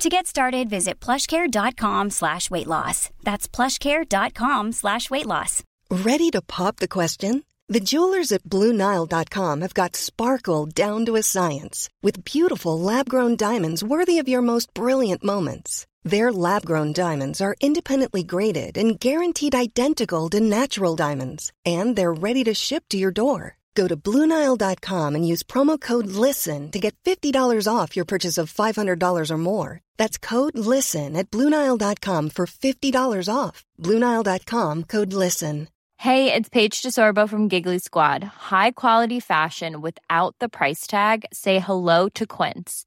To get started, visit plushcare.com slash weight loss. That's plushcare.com slash weight loss. Ready to pop the question? The jewelers at BlueNile.com have got sparkle down to a science with beautiful lab-grown diamonds worthy of your most brilliant moments. Their lab-grown diamonds are independently graded and guaranteed identical to natural diamonds, and they're ready to ship to your door. Go to Bluenile.com and use promo code LISTEN to get $50 off your purchase of $500 or more. That's code LISTEN at Bluenile.com for $50 off. Bluenile.com code LISTEN. Hey, it's Paige DeSorbo from Giggly Squad. High quality fashion without the price tag? Say hello to Quince.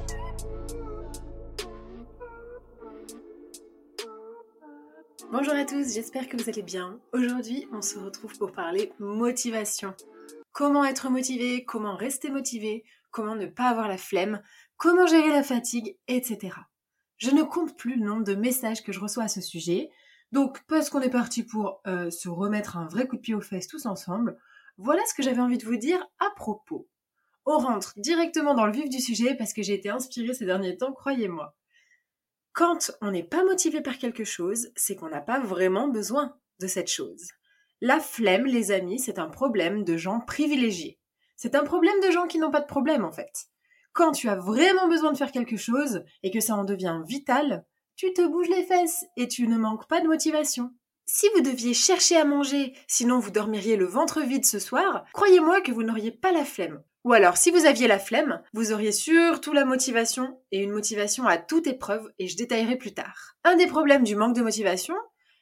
Bonjour à tous, j'espère que vous allez bien. Aujourd'hui, on se retrouve pour parler motivation. Comment être motivé, comment rester motivé, comment ne pas avoir la flemme, comment gérer la fatigue, etc. Je ne compte plus le nombre de messages que je reçois à ce sujet. Donc, parce qu'on est parti pour euh, se remettre un vrai coup de pied aux fesses tous ensemble, voilà ce que j'avais envie de vous dire à propos. On rentre directement dans le vif du sujet parce que j'ai été inspirée ces derniers temps, croyez-moi. Quand on n'est pas motivé par quelque chose, c'est qu'on n'a pas vraiment besoin de cette chose. La flemme, les amis, c'est un problème de gens privilégiés. C'est un problème de gens qui n'ont pas de problème en fait. Quand tu as vraiment besoin de faire quelque chose et que ça en devient vital, tu te bouges les fesses et tu ne manques pas de motivation. Si vous deviez chercher à manger, sinon vous dormiriez le ventre vide ce soir, croyez-moi que vous n'auriez pas la flemme. Ou alors, si vous aviez la flemme, vous auriez surtout la motivation, et une motivation à toute épreuve, et je détaillerai plus tard. Un des problèmes du manque de motivation,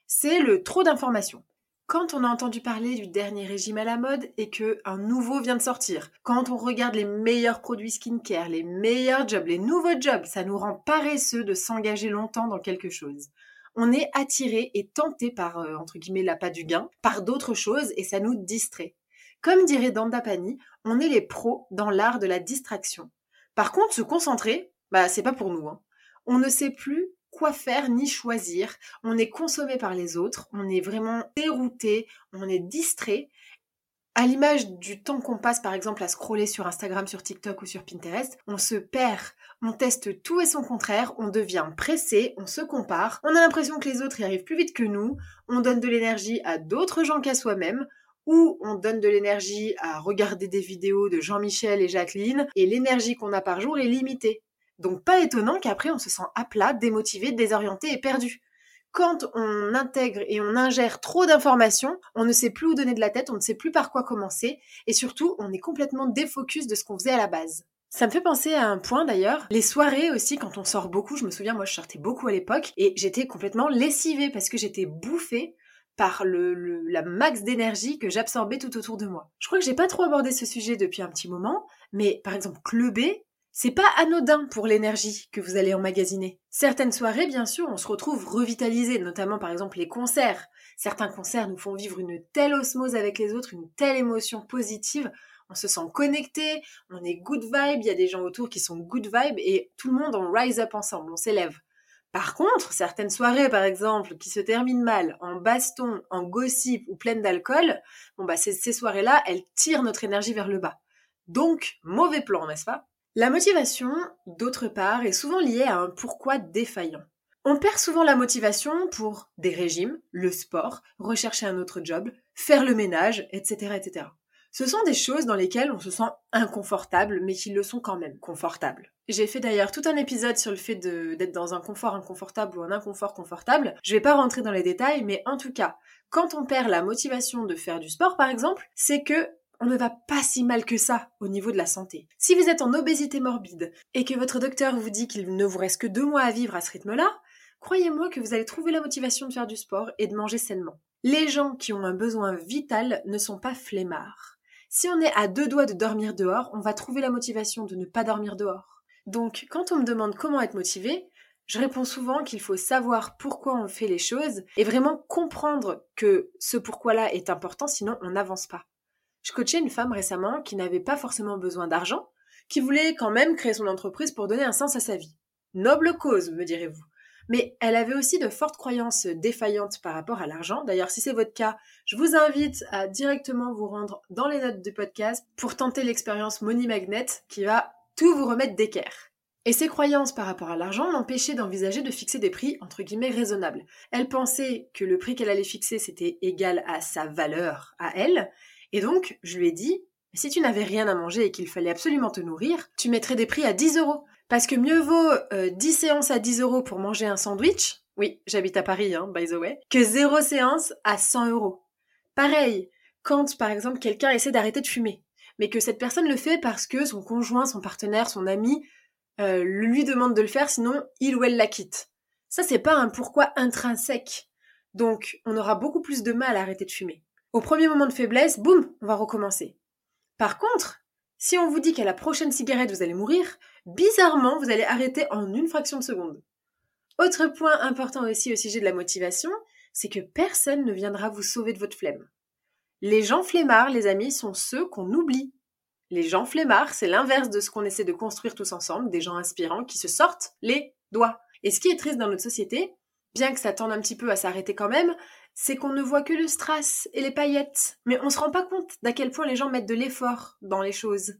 c'est le trop d'informations. Quand on a entendu parler du dernier régime à la mode et que un nouveau vient de sortir, quand on regarde les meilleurs produits skincare, les meilleurs jobs, les nouveaux jobs, ça nous rend paresseux de s'engager longtemps dans quelque chose. On est attiré et tenté par, euh, entre guillemets, l'appât du gain, par d'autres choses et ça nous distrait. Comme dirait Danda Pani, on est les pros dans l'art de la distraction. Par contre, se concentrer, bah c'est pas pour nous. Hein. On ne sait plus quoi faire ni choisir. On est consommé par les autres, on est vraiment dérouté, on est distrait. À l'image du temps qu'on passe par exemple à scroller sur Instagram, sur TikTok ou sur Pinterest, on se perd, on teste tout et son contraire, on devient pressé, on se compare, on a l'impression que les autres y arrivent plus vite que nous, on donne de l'énergie à d'autres gens qu'à soi-même, ou on donne de l'énergie à regarder des vidéos de Jean-Michel et Jacqueline, et l'énergie qu'on a par jour est limitée. Donc pas étonnant qu'après on se sent à plat, démotivé, désorienté et perdu. Quand on intègre et on ingère trop d'informations, on ne sait plus où donner de la tête, on ne sait plus par quoi commencer, et surtout on est complètement défocus de ce qu'on faisait à la base. Ça me fait penser à un point d'ailleurs, les soirées aussi, quand on sort beaucoup, je me souviens, moi je sortais beaucoup à l'époque, et j'étais complètement lessivée parce que j'étais bouffée par le, la max d'énergie que j'absorbais tout autour de moi. Je crois que j'ai pas trop abordé ce sujet depuis un petit moment, mais par exemple, clubber, c'est pas anodin pour l'énergie que vous allez emmagasiner. Certaines soirées, bien sûr, on se retrouve revitalisé, notamment par exemple les concerts. Certains concerts nous font vivre une telle osmose avec les autres, une telle émotion positive. On se sent connecté, on est good vibe, il y a des gens autour qui sont good vibe et tout le monde en rise up ensemble, on s'élève. Par contre, certaines soirées, par exemple, qui se terminent mal, en baston, en gossip ou pleines d'alcool, bon bah ces, soirées-là, elles tirent notre énergie vers le bas. Donc, mauvais plan, n'est-ce pas? La motivation, d'autre part, est souvent liée à un pourquoi défaillant. On perd souvent la motivation pour des régimes, le sport, rechercher un autre job, faire le ménage, etc., etc. Ce sont des choses dans lesquelles on se sent inconfortable, mais qui le sont quand même confortables. J'ai fait d'ailleurs tout un épisode sur le fait d'être dans un confort inconfortable ou un inconfort confortable. Je vais pas rentrer dans les détails, mais en tout cas, quand on perd la motivation de faire du sport, par exemple, c'est que on ne va pas si mal que ça au niveau de la santé. Si vous êtes en obésité morbide et que votre docteur vous dit qu'il ne vous reste que deux mois à vivre à ce rythme-là, croyez-moi que vous allez trouver la motivation de faire du sport et de manger sainement. Les gens qui ont un besoin vital ne sont pas flemmards. Si on est à deux doigts de dormir dehors, on va trouver la motivation de ne pas dormir dehors. Donc, quand on me demande comment être motivé, je réponds souvent qu'il faut savoir pourquoi on fait les choses et vraiment comprendre que ce pourquoi-là est important, sinon on n'avance pas. Je coachais une femme récemment qui n'avait pas forcément besoin d'argent, qui voulait quand même créer son entreprise pour donner un sens à sa vie. Noble cause, me direz-vous. Mais elle avait aussi de fortes croyances défaillantes par rapport à l'argent. D'ailleurs, si c'est votre cas, je vous invite à directement vous rendre dans les notes du podcast pour tenter l'expérience Money Magnet qui va tout vous remettre d'équerre. Et ses croyances par rapport à l'argent l'empêchaient d'envisager de fixer des prix entre guillemets raisonnables. Elle pensait que le prix qu'elle allait fixer c'était égal à sa valeur à elle, et donc je lui ai dit si tu n'avais rien à manger et qu'il fallait absolument te nourrir, tu mettrais des prix à 10 euros. Parce que mieux vaut 10 euh, séances à 10 euros pour manger un sandwich, oui, j'habite à Paris, hein, by the way, que zéro séance à 100 euros. Pareil, quand par exemple quelqu'un essaie d'arrêter de fumer, mais que cette personne le fait parce que son conjoint, son partenaire, son ami euh, lui demande de le faire, sinon il ou elle la quitte. Ça, c'est pas un pourquoi intrinsèque. Donc, on aura beaucoup plus de mal à arrêter de fumer. Au premier moment de faiblesse, boum, on va recommencer. Par contre, si on vous dit qu'à la prochaine cigarette vous allez mourir, bizarrement vous allez arrêter en une fraction de seconde. Autre point important aussi au sujet de la motivation, c'est que personne ne viendra vous sauver de votre flemme. Les gens flemmards, les amis, sont ceux qu'on oublie. Les gens flemmards, c'est l'inverse de ce qu'on essaie de construire tous ensemble, des gens inspirants qui se sortent les doigts. Et ce qui est triste dans notre société, bien que ça tende un petit peu à s'arrêter quand même, c'est qu'on ne voit que le strass et les paillettes, mais on se rend pas compte d'à quel point les gens mettent de l'effort dans les choses.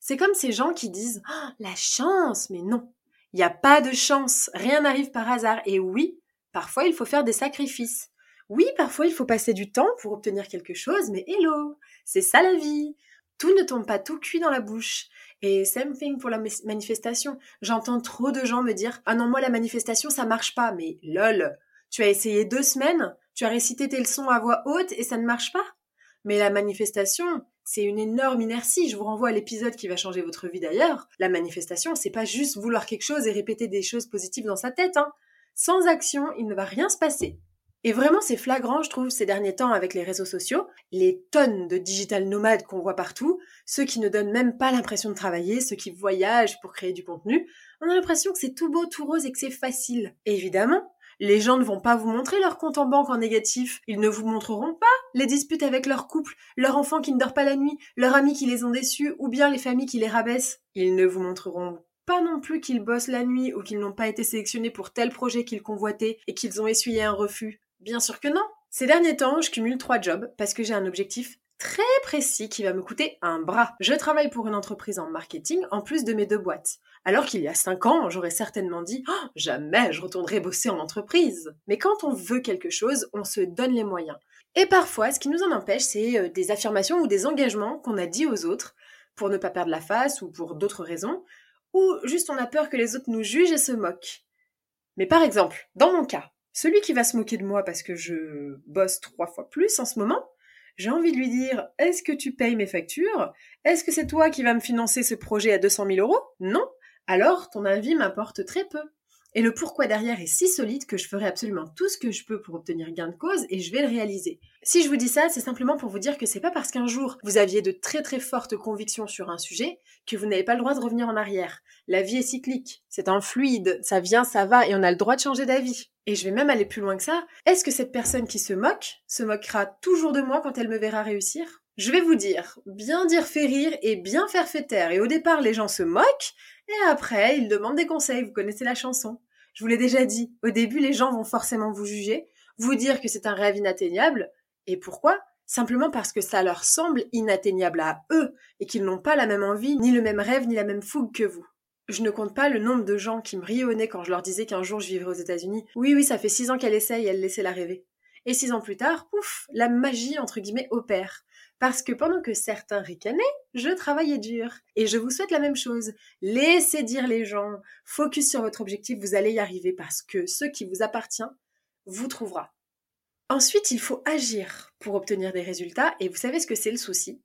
C'est comme ces gens qui disent oh, la chance, mais non, il n'y a pas de chance, rien n'arrive par hasard. Et oui, parfois il faut faire des sacrifices. Oui, parfois il faut passer du temps pour obtenir quelque chose, mais hello, c'est ça la vie. Tout ne tombe pas tout cuit dans la bouche. Et same thing pour la manifestation. J'entends trop de gens me dire Ah non, moi la manifestation ça marche pas. Mais lol, tu as essayé deux semaines, tu as récité tes leçons à voix haute et ça ne marche pas. Mais la manifestation, c'est une énorme inertie. Je vous renvoie à l'épisode qui va changer votre vie d'ailleurs. La manifestation, c'est pas juste vouloir quelque chose et répéter des choses positives dans sa tête. Hein. Sans action, il ne va rien se passer. Et vraiment, c'est flagrant, je trouve, ces derniers temps avec les réseaux sociaux, les tonnes de digital nomades qu'on voit partout, ceux qui ne donnent même pas l'impression de travailler, ceux qui voyagent pour créer du contenu, on a l'impression que c'est tout beau, tout rose et que c'est facile. évidemment, les gens ne vont pas vous montrer leur compte en banque en négatif. Ils ne vous montreront pas les disputes avec leur couple, leur enfant qui ne dort pas la nuit, leurs amis qui les ont déçus, ou bien les familles qui les rabaissent. Ils ne vous montreront pas non plus qu'ils bossent la nuit ou qu'ils n'ont pas été sélectionnés pour tel projet qu'ils convoitaient et qu'ils ont essuyé un refus. Bien sûr que non. Ces derniers temps, je cumule trois jobs parce que j'ai un objectif très précis qui va me coûter un bras. Je travaille pour une entreprise en marketing en plus de mes deux boîtes. Alors qu'il y a cinq ans, j'aurais certainement dit oh, jamais je retournerai bosser en entreprise. Mais quand on veut quelque chose, on se donne les moyens. Et parfois, ce qui nous en empêche, c'est euh, des affirmations ou des engagements qu'on a dit aux autres pour ne pas perdre la face ou pour d'autres raisons, ou juste on a peur que les autres nous jugent et se moquent. Mais par exemple, dans mon cas, celui qui va se moquer de moi parce que je bosse trois fois plus en ce moment, j'ai envie de lui dire Est-ce que tu payes mes factures? Est-ce que c'est toi qui vas me financer ce projet à 200 000 euros? Non. Alors ton avis m'importe très peu. Et le pourquoi derrière est si solide que je ferai absolument tout ce que je peux pour obtenir gain de cause et je vais le réaliser. Si je vous dis ça, c'est simplement pour vous dire que c'est pas parce qu'un jour vous aviez de très très fortes convictions sur un sujet que vous n'avez pas le droit de revenir en arrière. La vie est cyclique, c'est un fluide, ça vient, ça va et on a le droit de changer d'avis. Et je vais même aller plus loin que ça. Est-ce que cette personne qui se moque se moquera toujours de moi quand elle me verra réussir? Je vais vous dire, bien dire fait rire et bien faire fait taire. Et au départ, les gens se moquent et après, ils demandent des conseils, vous connaissez la chanson. Je vous l'ai déjà dit, au début, les gens vont forcément vous juger, vous dire que c'est un rêve inatteignable. Et pourquoi? Simplement parce que ça leur semble inatteignable à eux et qu'ils n'ont pas la même envie, ni le même rêve, ni la même fougue que vous. Je ne compte pas le nombre de gens qui me nez quand je leur disais qu'un jour je vivrais aux États-Unis. Oui, oui, ça fait six ans qu'elle essaye, elle laissait la rêver. Et six ans plus tard, pouf, la magie, entre guillemets, opère. Parce que pendant que certains ricanaient, je travaillais dur. Et je vous souhaite la même chose. Laissez dire les gens. Focus sur votre objectif, vous allez y arriver parce que ce qui vous appartient vous trouvera. Ensuite, il faut agir pour obtenir des résultats. Et vous savez ce que c'est le souci?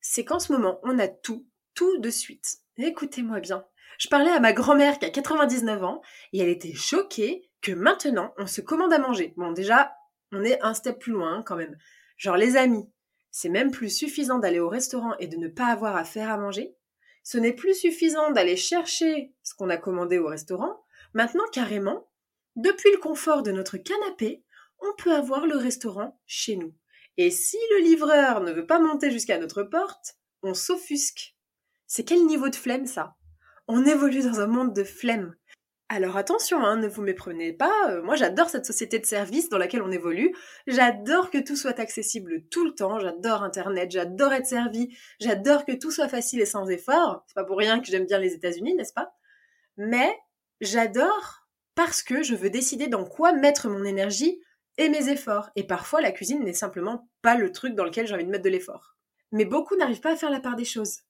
C'est qu'en ce moment, on a tout, tout de suite. Écoutez-moi bien. Je parlais à ma grand-mère qui a 99 ans et elle était choquée que maintenant on se commande à manger. Bon, déjà, on est un step plus loin quand même. Genre les amis, c'est même plus suffisant d'aller au restaurant et de ne pas avoir à faire à manger. Ce n'est plus suffisant d'aller chercher ce qu'on a commandé au restaurant. Maintenant, carrément, depuis le confort de notre canapé, on peut avoir le restaurant chez nous. Et si le livreur ne veut pas monter jusqu'à notre porte, on s'offusque. C'est quel niveau de flemme ça? On évolue dans un monde de flemme. Alors attention, hein, ne vous méprenez pas, euh, moi j'adore cette société de service dans laquelle on évolue, j'adore que tout soit accessible tout le temps, j'adore Internet, j'adore être servi, j'adore que tout soit facile et sans effort, c'est pas pour rien que j'aime bien les États-Unis, n'est-ce pas? Mais j'adore parce que je veux décider dans quoi mettre mon énergie et mes efforts, et parfois la cuisine n'est simplement pas le truc dans lequel j'ai envie de mettre de l'effort. Mais beaucoup n'arrivent pas à faire la part des choses.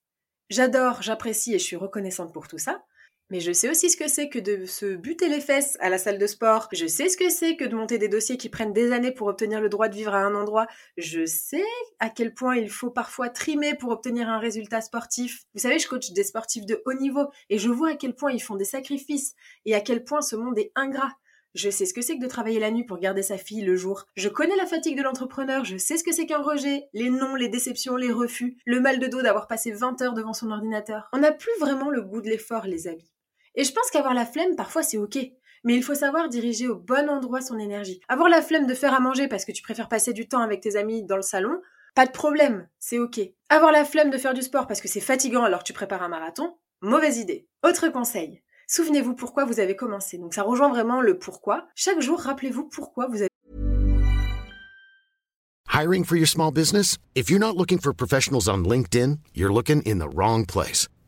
J'adore, j'apprécie et je suis reconnaissante pour tout ça, mais je sais aussi ce que c'est que de se buter les fesses à la salle de sport. Je sais ce que c'est que de monter des dossiers qui prennent des années pour obtenir le droit de vivre à un endroit. Je sais à quel point il faut parfois trimer pour obtenir un résultat sportif. Vous savez, je coach des sportifs de haut niveau et je vois à quel point ils font des sacrifices et à quel point ce monde est ingrat. Je sais ce que c'est que de travailler la nuit pour garder sa fille le jour. Je connais la fatigue de l'entrepreneur, je sais ce que c'est qu'un rejet, les noms, les déceptions, les refus, le mal de dos d'avoir passé 20 heures devant son ordinateur. On n'a plus vraiment le goût de l'effort, les amis. Et je pense qu'avoir la flemme, parfois, c'est ok. Mais il faut savoir diriger au bon endroit son énergie. Avoir la flemme de faire à manger parce que tu préfères passer du temps avec tes amis dans le salon, pas de problème, c'est ok. Avoir la flemme de faire du sport parce que c'est fatigant alors que tu prépares un marathon, mauvaise idée. Autre conseil. Souvenez-vous pourquoi vous avez commencé. Donc ça rejoint vraiment le pourquoi. Chaque jour, rappelez-vous pourquoi vous avez Hiring for your small business? If you're not looking for professionals on LinkedIn, you're looking in the wrong place.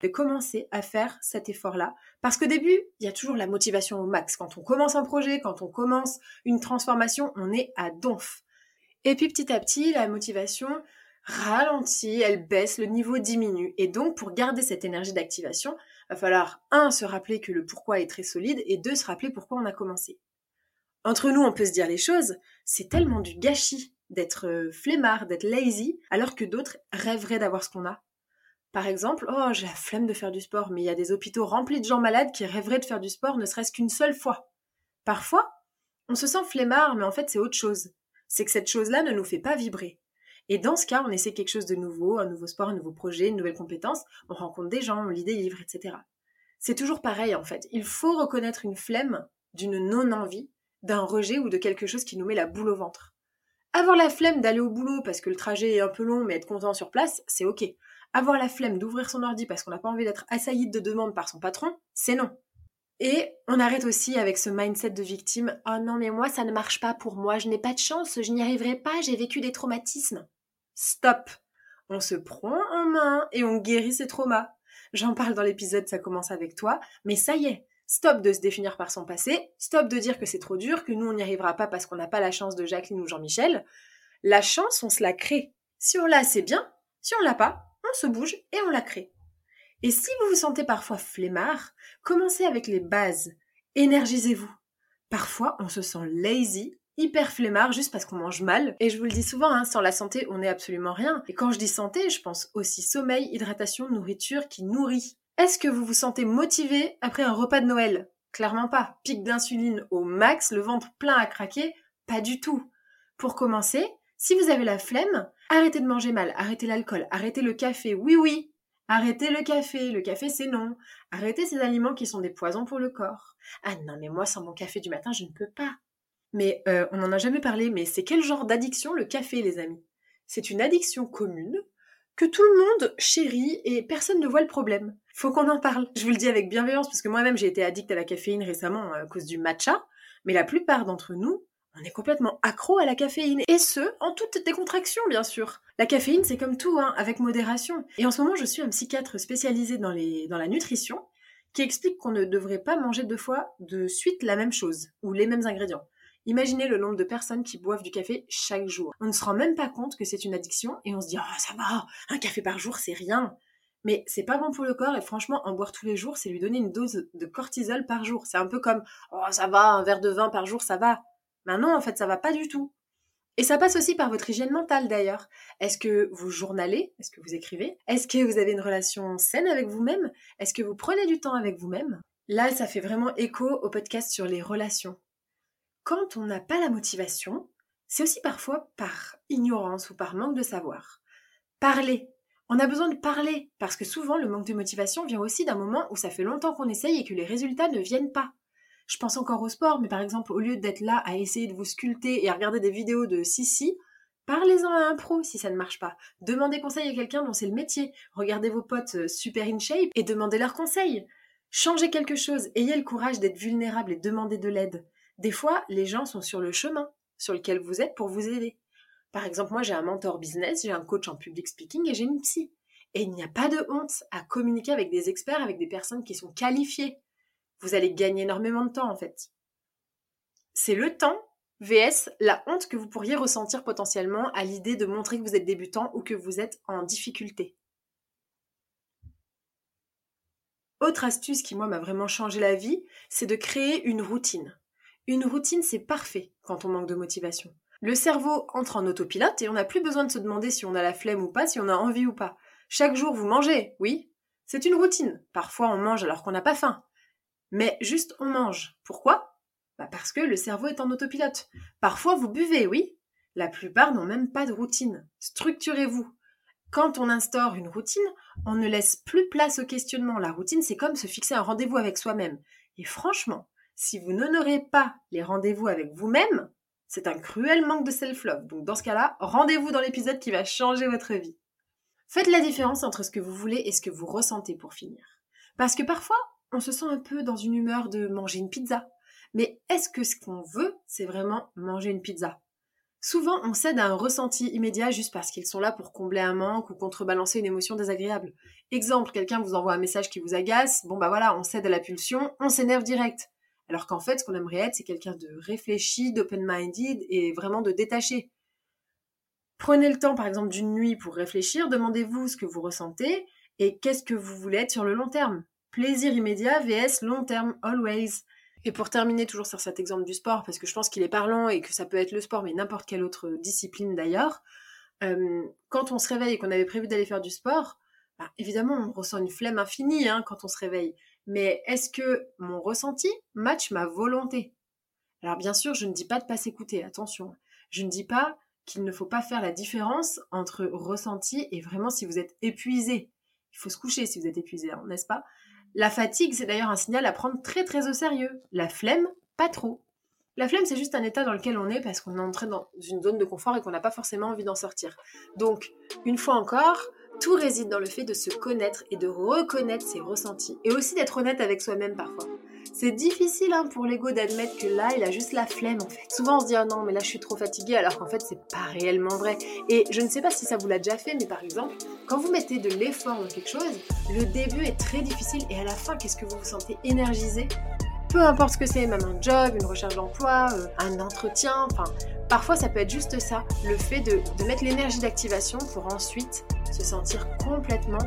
De commencer à faire cet effort-là. Parce qu'au début, il y a toujours la motivation au max. Quand on commence un projet, quand on commence une transformation, on est à donf. Et puis petit à petit, la motivation ralentit, elle baisse, le niveau diminue. Et donc, pour garder cette énergie d'activation, va falloir, un, se rappeler que le pourquoi est très solide, et deux, se rappeler pourquoi on a commencé. Entre nous, on peut se dire les choses, c'est tellement du gâchis d'être euh, flemmard, d'être lazy, alors que d'autres rêveraient d'avoir ce qu'on a. Par exemple, oh, j'ai la flemme de faire du sport, mais il y a des hôpitaux remplis de gens malades qui rêveraient de faire du sport ne serait-ce qu'une seule fois. Parfois, on se sent flemmard, mais en fait, c'est autre chose. C'est que cette chose-là ne nous fait pas vibrer. Et dans ce cas, on essaie quelque chose de nouveau, un nouveau sport, un nouveau projet, une nouvelle compétence, on rencontre des gens, on lit des livres, etc. C'est toujours pareil, en fait. Il faut reconnaître une flemme d'une non-envie, d'un rejet ou de quelque chose qui nous met la boule au ventre. Avoir la flemme d'aller au boulot parce que le trajet est un peu long, mais être content sur place, c'est ok. Avoir la flemme d'ouvrir son ordi parce qu'on n'a pas envie d'être assailli de demandes par son patron, c'est non. Et on arrête aussi avec ce mindset de victime. Oh non, mais moi, ça ne marche pas pour moi, je n'ai pas de chance, je n'y arriverai pas, j'ai vécu des traumatismes. Stop. On se prend en main et on guérit ses traumas. J'en parle dans l'épisode Ça commence avec toi, mais ça y est, Stop de se définir par son passé, stop de dire que c'est trop dur, que nous on n'y arrivera pas parce qu'on n'a pas la chance de Jacqueline ou Jean-Michel. La chance, on se la crée. Si on l'a, c'est bien. Si on l'a pas, on se bouge et on la crée. Et si vous vous sentez parfois flemmard, commencez avec les bases. Énergisez-vous. Parfois, on se sent lazy, hyper flemmard juste parce qu'on mange mal. Et je vous le dis souvent, hein, sans la santé, on n'est absolument rien. Et quand je dis santé, je pense aussi sommeil, hydratation, nourriture qui nourrit. Est-ce que vous vous sentez motivé après un repas de Noël? Clairement pas. Pic d'insuline au max, le ventre plein à craquer? Pas du tout. Pour commencer, si vous avez la flemme, arrêtez de manger mal, arrêtez l'alcool, arrêtez le café, oui oui, arrêtez le café, le café c'est non, arrêtez ces aliments qui sont des poisons pour le corps. Ah non mais moi sans mon café du matin je ne peux pas. Mais euh, on n'en a jamais parlé, mais c'est quel genre d'addiction le café les amis? C'est une addiction commune que tout le monde chérit et personne ne voit le problème. Faut qu'on en parle. Je vous le dis avec bienveillance parce que moi-même j'ai été addict à la caféine récemment à cause du matcha, mais la plupart d'entre nous, on est complètement accro à la caféine. Et ce, en toute décontraction bien sûr. La caféine c'est comme tout, hein, avec modération. Et en ce moment je suis un psychiatre spécialisé dans, dans la nutrition qui explique qu'on ne devrait pas manger deux fois de suite la même chose ou les mêmes ingrédients. Imaginez le nombre de personnes qui boivent du café chaque jour. On ne se rend même pas compte que c'est une addiction et on se dit oh, ça va, un café par jour c'est rien. Mais c'est pas bon pour le corps et franchement en boire tous les jours c'est lui donner une dose de cortisol par jour. C'est un peu comme oh ça va, un verre de vin par jour ça va. Mais non en fait ça va pas du tout. Et ça passe aussi par votre hygiène mentale d'ailleurs. Est-ce que vous journalez? Est-ce que vous écrivez? Est-ce que vous avez une relation saine avec vous-même? Est-ce que vous prenez du temps avec vous-même? Là, ça fait vraiment écho au podcast sur les relations quand on n'a pas la motivation, c'est aussi parfois par ignorance ou par manque de savoir. Parler. On a besoin de parler parce que souvent le manque de motivation vient aussi d'un moment où ça fait longtemps qu'on essaye et que les résultats ne viennent pas. Je pense encore au sport, mais par exemple, au lieu d'être là à essayer de vous sculpter et à regarder des vidéos de Sissi, parlez-en à un pro si ça ne marche pas. Demandez conseil à quelqu'un dont c'est le métier. Regardez vos potes euh, super in shape et demandez leurs conseils. Changez quelque chose, ayez le courage d'être vulnérable et demandez de l'aide. Des fois, les gens sont sur le chemin sur lequel vous êtes pour vous aider. Par exemple, moi j'ai un mentor business, j'ai un coach en public speaking et j'ai une psy. Et il n'y a pas de honte à communiquer avec des experts, avec des personnes qui sont qualifiées. Vous allez gagner énormément de temps en fait. C'est le temps VS la honte que vous pourriez ressentir potentiellement à l'idée de montrer que vous êtes débutant ou que vous êtes en difficulté. Autre astuce qui moi m'a vraiment changé la vie, c'est de créer une routine. Une routine, c'est parfait quand on manque de motivation. Le cerveau entre en autopilote et on n'a plus besoin de se demander si on a la flemme ou pas, si on a envie ou pas. Chaque jour, vous mangez, oui. C'est une routine. Parfois, on mange alors qu'on n'a pas faim. Mais juste, on mange. Pourquoi? Bah Parce que le cerveau est en autopilote. Parfois, vous buvez, oui. La plupart n'ont même pas de routine. Structurez-vous. Quand on instaure une routine, on ne laisse plus place au questionnement. La routine, c'est comme se fixer un rendez-vous avec soi-même. Et franchement, si vous n'honorez pas les rendez-vous avec vous-même, c'est un cruel manque de self-love. Donc dans ce cas-là, rendez-vous dans l'épisode qui va changer votre vie. Faites la différence entre ce que vous voulez et ce que vous ressentez pour finir. Parce que parfois, on se sent un peu dans une humeur de manger une pizza. Mais est-ce que ce qu'on veut, c'est vraiment manger une pizza? Souvent, on cède à un ressenti immédiat juste parce qu'ils sont là pour combler un manque ou contrebalancer une émotion désagréable. Exemple, quelqu'un vous envoie un message qui vous agace, bon bah voilà, on cède à la pulsion, on s'énerve direct. Alors qu'en fait, ce qu'on aimerait être, c'est quelqu'un de réfléchi, d'open-minded et vraiment de détaché. Prenez le temps, par exemple, d'une nuit pour réfléchir, demandez-vous ce que vous ressentez et qu'est-ce que vous voulez être sur le long terme. Plaisir immédiat vs long terme, always. Et pour terminer toujours sur cet exemple du sport, parce que je pense qu'il est parlant et que ça peut être le sport, mais n'importe quelle autre discipline d'ailleurs, euh, quand on se réveille et qu'on avait prévu d'aller faire du sport, bah, évidemment, on ressent une flemme infinie hein, quand on se réveille mais est-ce que mon ressenti match ma volonté? Alors bien sûr, je ne dis pas de pas s'écouter, attention. Je ne dis pas qu'il ne faut pas faire la différence entre ressenti et vraiment si vous êtes épuisé. Il faut se coucher si vous êtes épuisé, hein, n'est-ce pas? La fatigue, c'est d'ailleurs un signal à prendre très très au sérieux. La flemme, pas trop. La flemme, c'est juste un état dans lequel on est parce qu'on est entré dans une zone de confort et qu'on n'a pas forcément envie d'en sortir. Donc, une fois encore, tout réside dans le fait de se connaître et de reconnaître ses ressentis. Et aussi d'être honnête avec soi-même parfois. C'est difficile hein, pour l'ego d'admettre que là, il a juste la flemme en fait. Souvent on se dit ah non mais là je suis trop fatiguée alors qu'en fait c'est pas réellement vrai. Et je ne sais pas si ça vous l'a déjà fait mais par exemple quand vous mettez de l'effort dans quelque chose, le début est très difficile et à la fin qu'est-ce que vous vous sentez énergisé? Peu importe ce que c'est, même un job, une recherche d'emploi, euh, un entretien, enfin, parfois ça peut être juste ça, le fait de, de mettre l'énergie d'activation pour ensuite se sentir complètement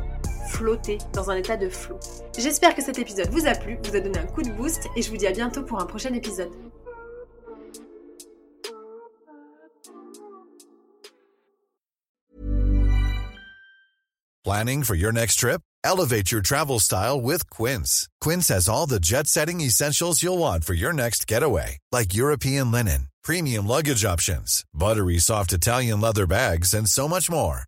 flotté dans un état de flow. J'espère que cet épisode vous a plu, vous a donné un coup de boost et je vous dis à bientôt pour un prochain épisode. Planning for your next trip? Elevate your travel style with Quince. Quince has all the jet setting essentials you'll want for your next getaway, like European linen, premium luggage options, buttery soft Italian leather bags, and so much more.